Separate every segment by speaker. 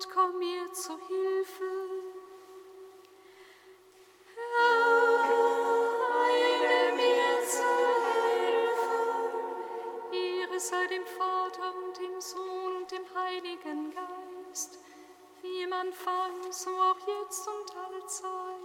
Speaker 1: Gott, komm mir zu Hilfe. sei dem Vater und dem Sohn und dem Heiligen Geist, wie man Anfang, so auch jetzt und alle Zeit.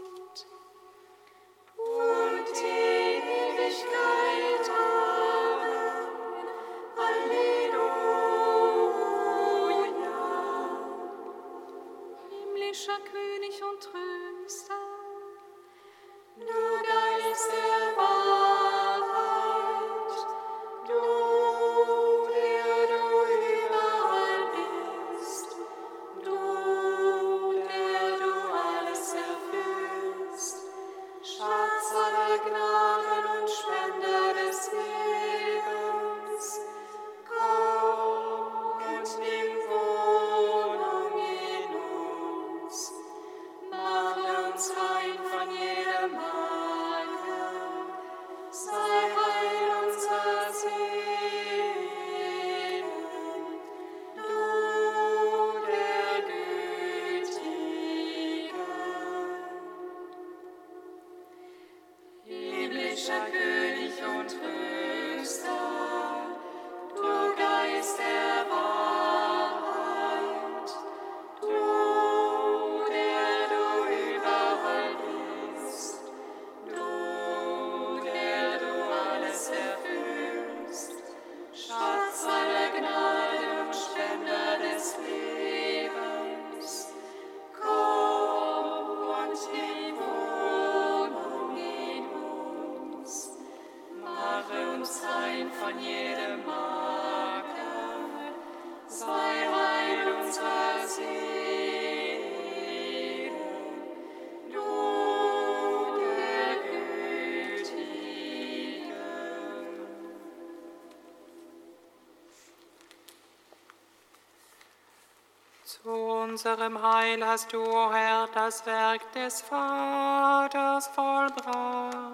Speaker 2: unserem Heil hast du, Herr, das Werk des Vaters vollbracht.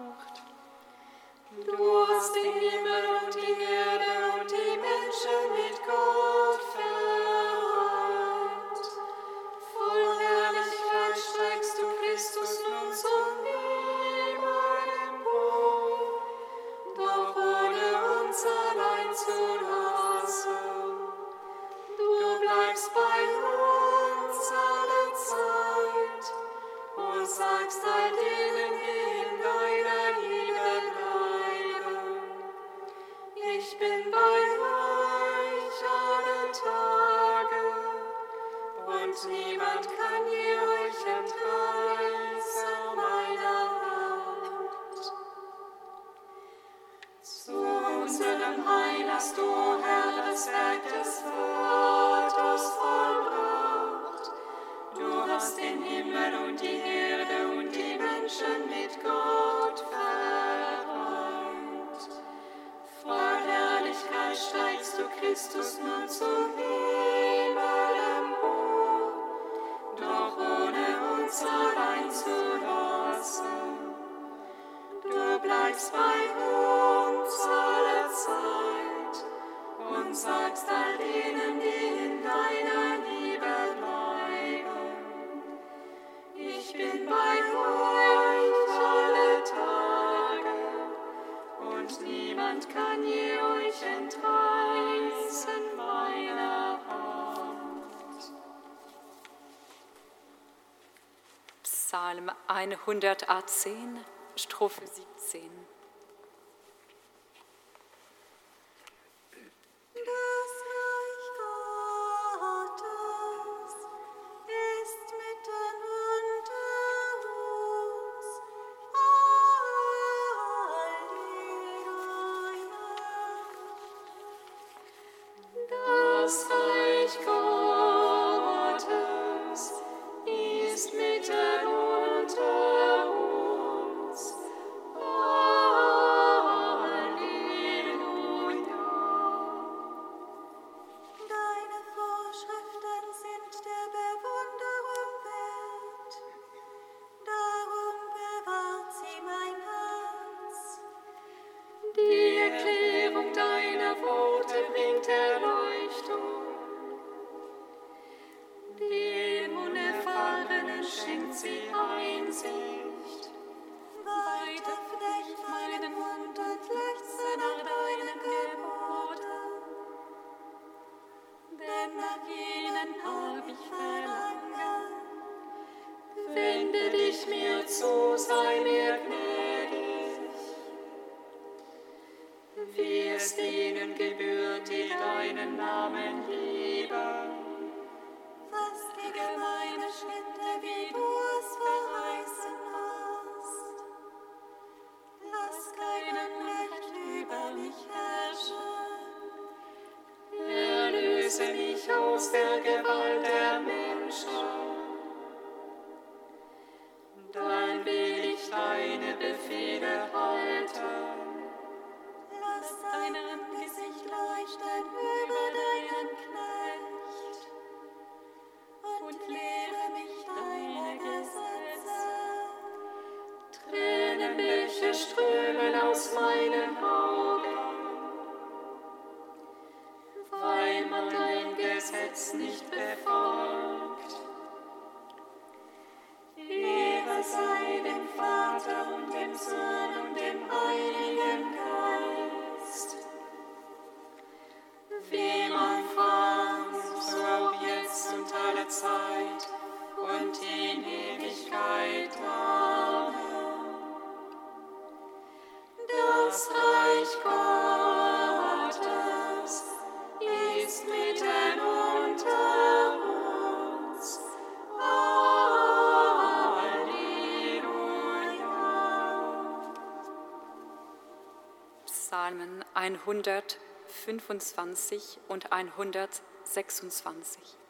Speaker 3: Psalm 118, Strophe 17.
Speaker 4: friends.
Speaker 1: Psalmen 125 und 126.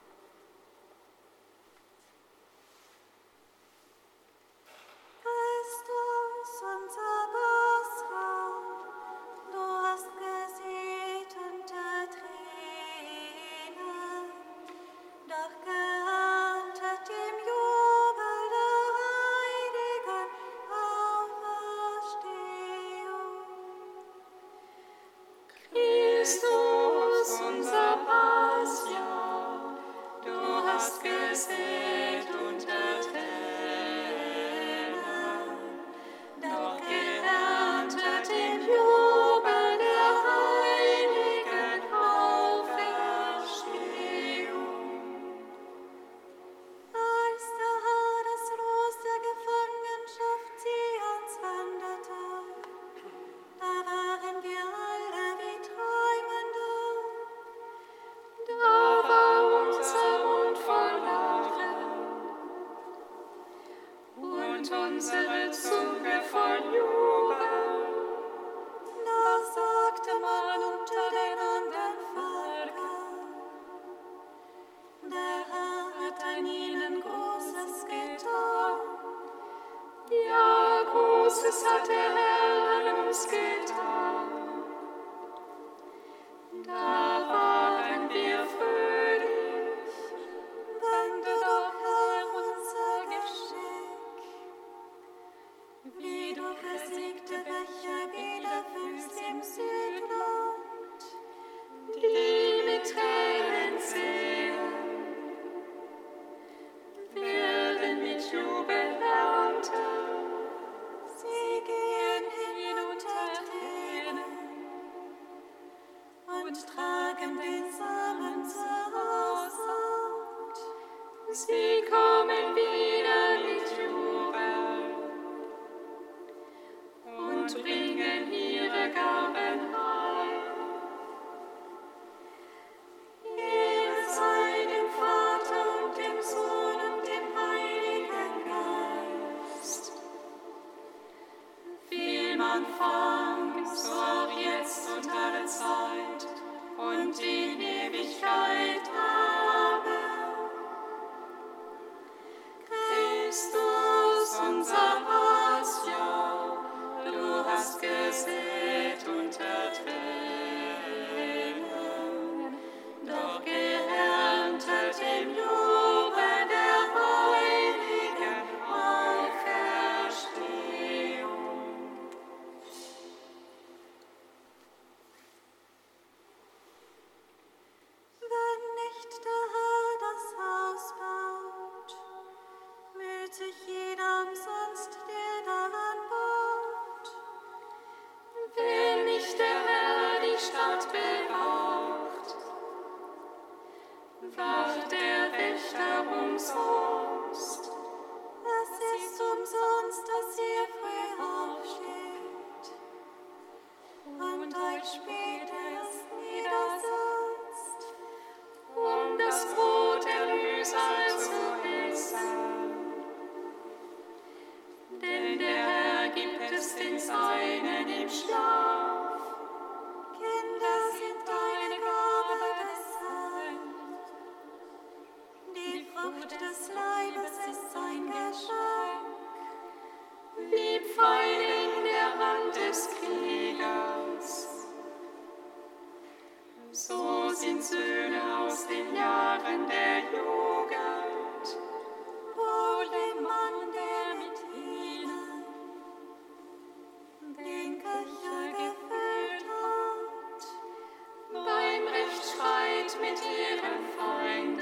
Speaker 4: mit ihren Feinden.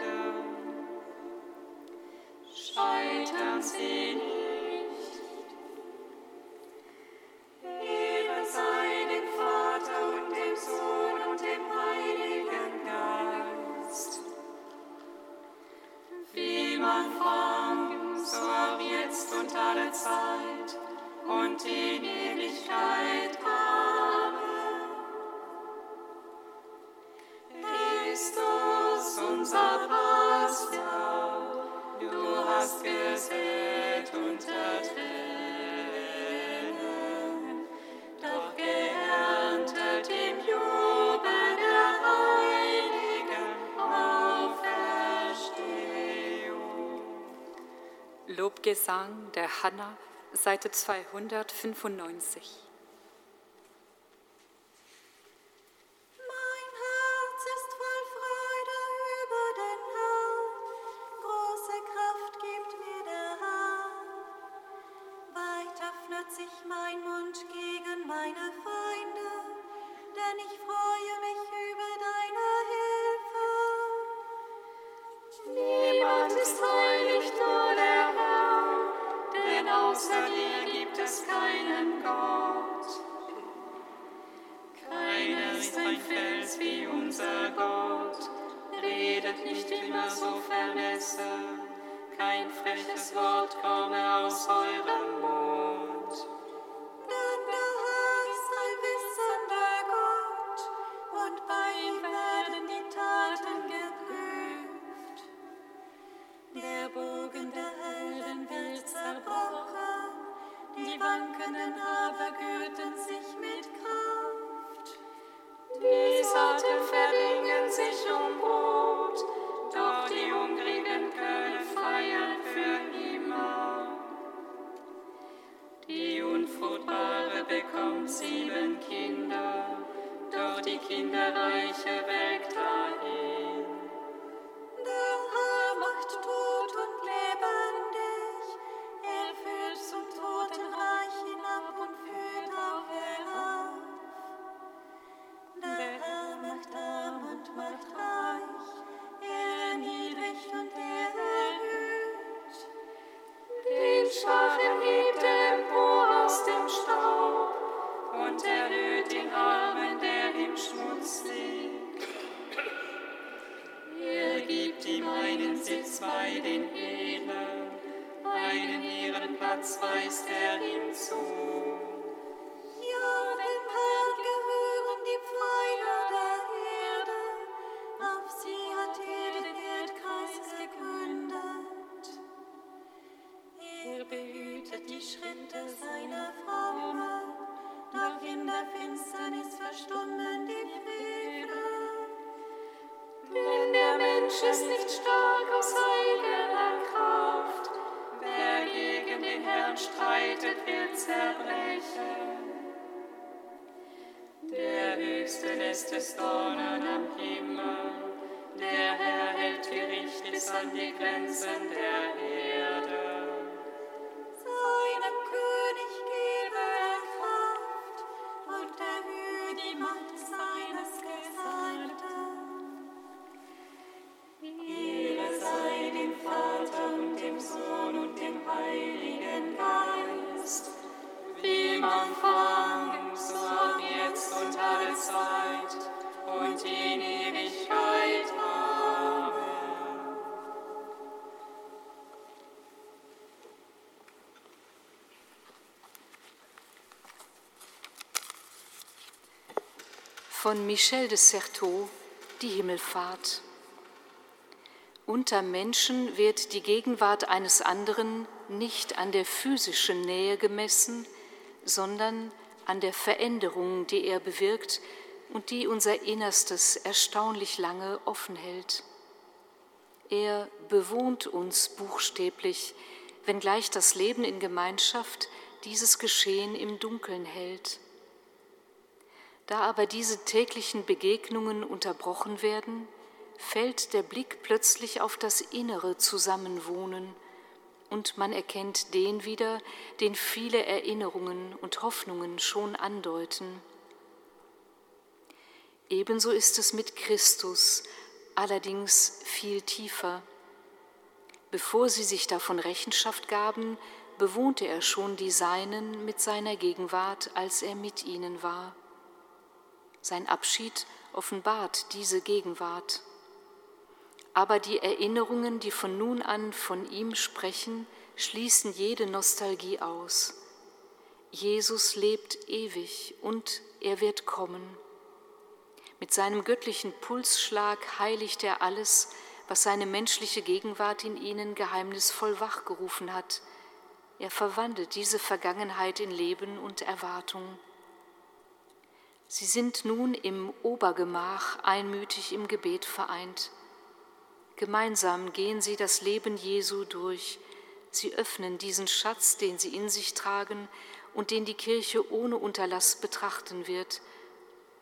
Speaker 4: Scheitern sie nicht.
Speaker 1: Lobgesang der Hanna, Seite 295.
Speaker 5: höchsten ist
Speaker 4: des Dornen am Himmel. Der Herr hält Gericht bis an die Grenzen der Erde.
Speaker 6: von Michel de Certeau Die Himmelfahrt. Unter Menschen wird die Gegenwart eines anderen nicht an der physischen Nähe gemessen, sondern an der Veränderung, die er bewirkt und die unser Innerstes erstaunlich lange offen hält. Er bewohnt uns buchstäblich, wenngleich das Leben in Gemeinschaft dieses Geschehen im Dunkeln hält. Da aber diese täglichen Begegnungen unterbrochen werden, fällt der Blick plötzlich auf das innere Zusammenwohnen und man erkennt den wieder, den viele Erinnerungen und Hoffnungen schon andeuten. Ebenso ist es mit Christus, allerdings viel tiefer. Bevor sie sich davon Rechenschaft gaben, bewohnte er schon die Seinen mit seiner Gegenwart, als er mit ihnen war. Sein Abschied offenbart diese Gegenwart. Aber die Erinnerungen, die von nun an von ihm sprechen, schließen jede Nostalgie aus. Jesus lebt ewig und er wird kommen. Mit seinem göttlichen Pulsschlag heiligt er alles, was seine menschliche Gegenwart in ihnen geheimnisvoll wachgerufen hat. Er verwandelt diese Vergangenheit in Leben und Erwartung. Sie sind nun im Obergemach einmütig im Gebet vereint. Gemeinsam gehen sie das Leben Jesu durch. Sie öffnen diesen Schatz, den sie in sich tragen und den die Kirche ohne Unterlass betrachten wird.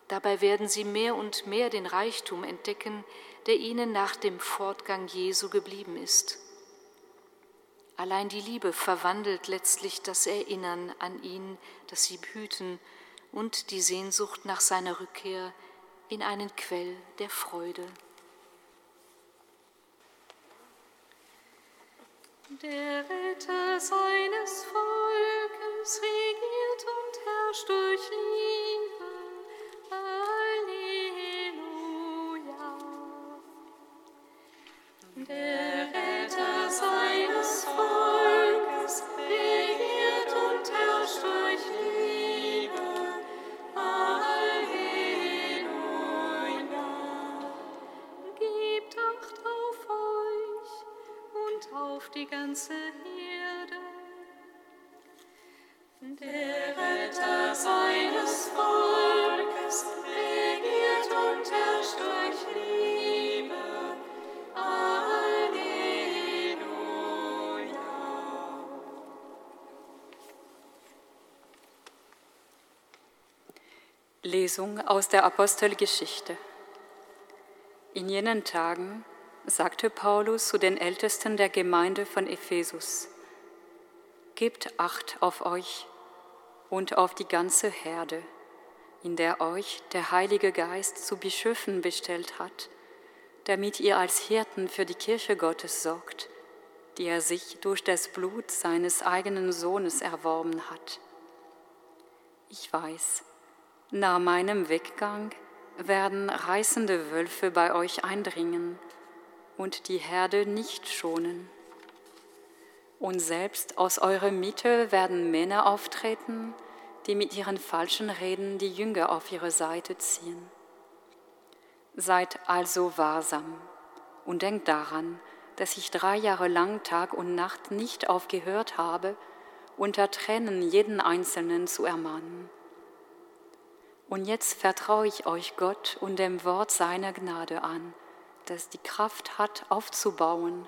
Speaker 6: Dabei werden sie mehr und mehr den Reichtum entdecken, der ihnen nach dem Fortgang Jesu geblieben ist. Allein die Liebe verwandelt letztlich das Erinnern an ihn, das sie behüten, und die Sehnsucht nach seiner Rückkehr in einen Quell der Freude.
Speaker 1: Der Retter seines Volkes regiert und herrscht durch Liebe. Halleluja. Der
Speaker 3: Lesung aus der Apostelgeschichte. In jenen Tagen sagte Paulus zu den Ältesten der Gemeinde von Ephesus, Gebt acht auf euch und auf die ganze Herde, in der euch der Heilige Geist zu Bischöfen bestellt hat, damit ihr als Hirten für die Kirche Gottes sorgt, die er sich durch das Blut seines eigenen Sohnes erworben hat. Ich weiß, nach meinem Weggang werden reißende Wölfe bei euch eindringen und die Herde nicht schonen. Und selbst aus eurer Mitte werden Männer auftreten, die mit ihren falschen Reden die Jünger auf ihre Seite ziehen. Seid also wahrsam und denkt daran, dass ich drei Jahre lang Tag und Nacht nicht aufgehört habe, unter Tränen jeden Einzelnen zu ermahnen. Und jetzt vertraue ich euch Gott und dem Wort seiner Gnade an, das die Kraft hat, aufzubauen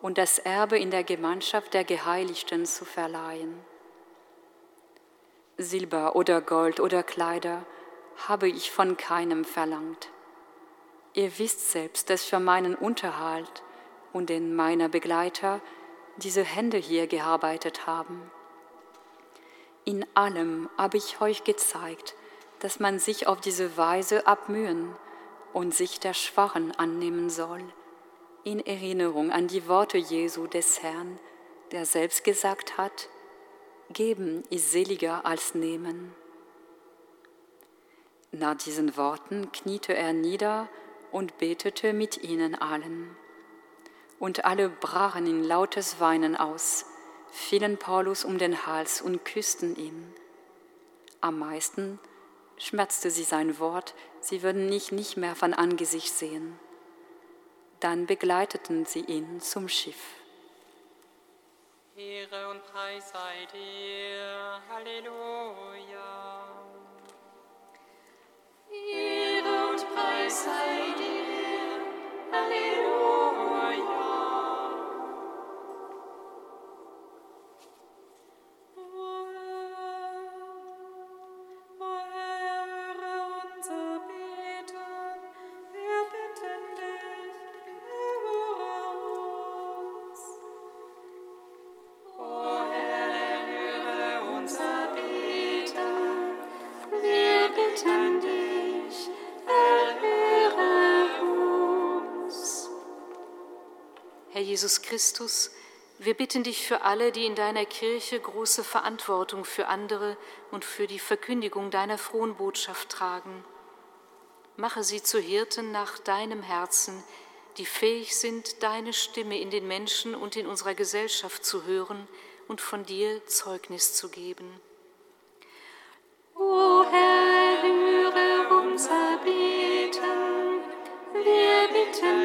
Speaker 3: und das Erbe in der Gemeinschaft der Geheiligten zu verleihen. Silber oder Gold oder Kleider habe ich von keinem verlangt. Ihr wisst selbst, dass für meinen Unterhalt und den meiner Begleiter diese Hände hier gearbeitet haben. In allem habe ich euch gezeigt, dass man sich auf diese Weise abmühen und sich der Schwachen annehmen soll, in Erinnerung an die Worte Jesu des Herrn, der selbst gesagt hat, Geben ist seliger als Nehmen. Nach diesen Worten kniete er nieder und betete mit ihnen allen. Und alle brachen in lautes Weinen aus, fielen Paulus um den Hals und küssten ihn. Am meisten schmerzte sie sein Wort, sie würden ihn nicht mehr von Angesicht sehen. Dann begleiteten sie ihn zum Schiff.
Speaker 7: Ehre und Preis sei dir. Halleluja.
Speaker 1: Ehre und Preis sei dir. Halleluja.
Speaker 6: Jesus Christus, wir bitten dich für alle, die in deiner Kirche große Verantwortung für andere und für die Verkündigung deiner frohen Botschaft tragen. Mache sie zu Hirten nach deinem Herzen, die fähig sind, deine Stimme in den Menschen und in unserer Gesellschaft zu hören und von dir Zeugnis zu geben.
Speaker 8: O Herr, höre unser Beten, wir bitten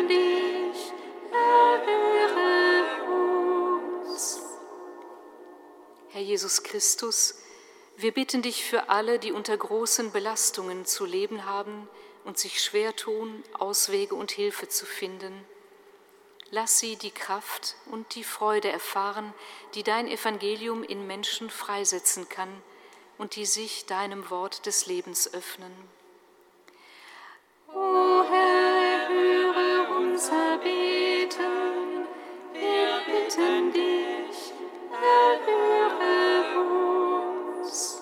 Speaker 6: Jesus Christus, wir bitten dich für alle, die unter großen Belastungen zu leben haben und sich schwer tun, Auswege und Hilfe zu finden. Lass sie die Kraft und die Freude erfahren, die dein Evangelium in Menschen freisetzen kann und die sich deinem Wort des Lebens öffnen.
Speaker 8: O Herr, höre unser Beten, wir bitten dich, erhöre uns.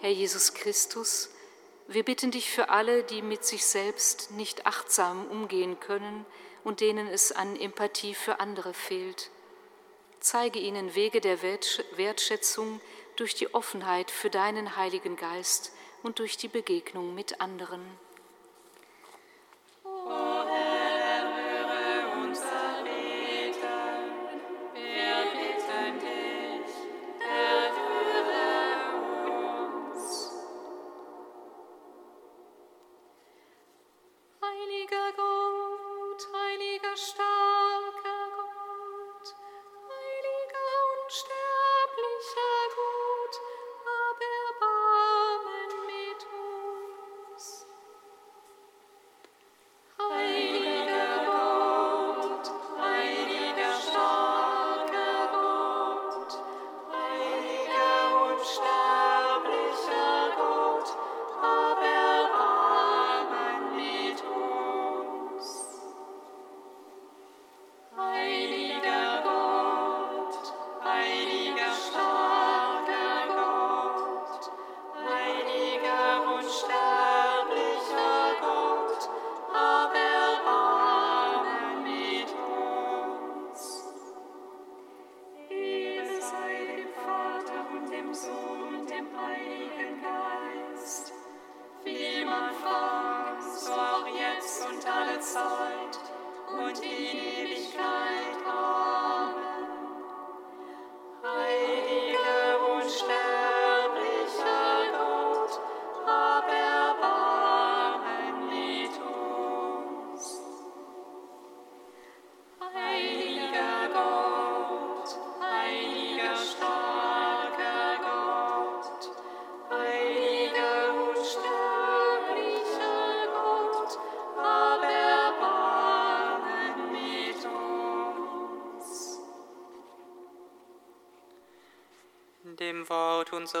Speaker 6: Herr Jesus Christus, wir bitten dich für alle, die mit sich selbst nicht achtsam umgehen können und denen es an Empathie für andere fehlt. Zeige ihnen Wege der Wertschätzung, durch die Offenheit für deinen Heiligen Geist und durch die Begegnung mit anderen.
Speaker 1: O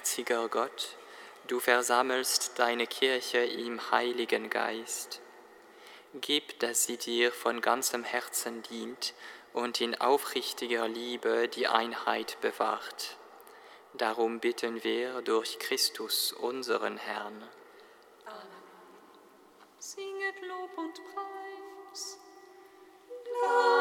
Speaker 1: Barmherziger Gott, du versammelst deine Kirche im Heiligen Geist. Gib, dass sie dir von ganzem Herzen dient und in aufrichtiger Liebe die Einheit bewahrt. Darum bitten wir durch Christus, unseren Herrn.
Speaker 9: Amen. Singet Lob und Preis.
Speaker 10: Dank